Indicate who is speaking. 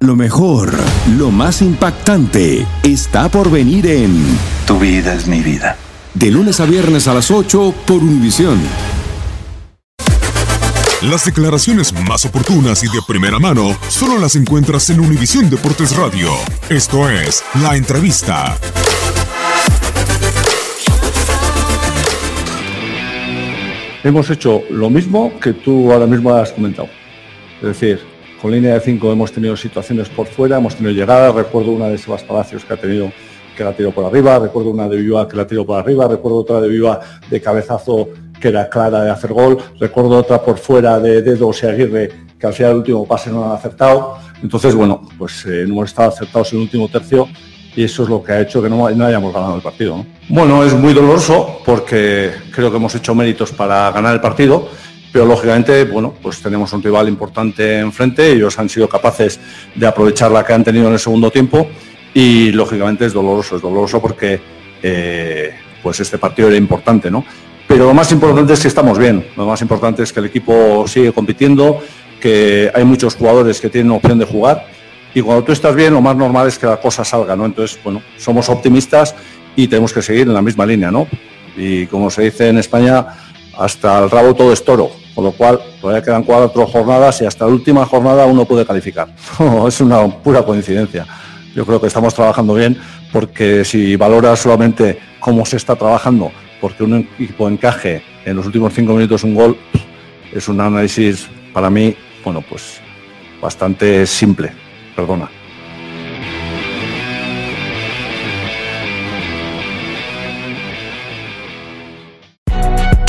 Speaker 1: Lo mejor, lo más impactante, está por venir en
Speaker 2: Tu vida es mi vida.
Speaker 1: De lunes a viernes a las 8 por Univisión.
Speaker 3: Las declaraciones más oportunas y de primera mano solo las encuentras en Univisión Deportes Radio. Esto es La Entrevista.
Speaker 4: Hemos hecho lo mismo que tú ahora mismo has comentado. Es decir, con línea de 5 hemos tenido situaciones por fuera, hemos tenido llegadas. Recuerdo una de Sebas Palacios que ha tenido que la tiró por arriba, recuerdo una de Viva que la tiró por arriba, recuerdo otra de Viva de cabezazo que era clara de hacer gol, recuerdo otra por fuera de Dedos y Aguirre que al final el último pase no han acertado. Entonces, bueno, pues eh, no hemos estado acertados en el último tercio y eso es lo que ha hecho que no, hayamos ganado el partido. ¿no? Bueno, es muy doloroso porque creo que hemos hecho méritos para ganar el partido, pero lógicamente, bueno, pues tenemos un rival importante enfrente, ellos han sido capaces de aprovechar la que han tenido en el segundo tiempo y lógicamente es doloroso, es doloroso porque eh, pues este partido era importante, ¿no? Pero lo más importante es que estamos bien, lo más importante es que el equipo sigue compitiendo, que hay muchos jugadores que tienen opción de jugar y cuando tú estás bien lo más normal es que la cosa salga, ¿no? Entonces, bueno, somos optimistas y tenemos que seguir en la misma línea, ¿no? Y como se dice en España, hasta el rabo todo es toro, con lo cual todavía quedan cuatro jornadas y hasta la última jornada uno puede calificar. es una pura coincidencia. Yo creo que estamos trabajando bien porque si valoras solamente cómo se está trabajando, porque un equipo encaje en los últimos cinco minutos un gol, es un análisis para mí, bueno, pues bastante simple. Perdona.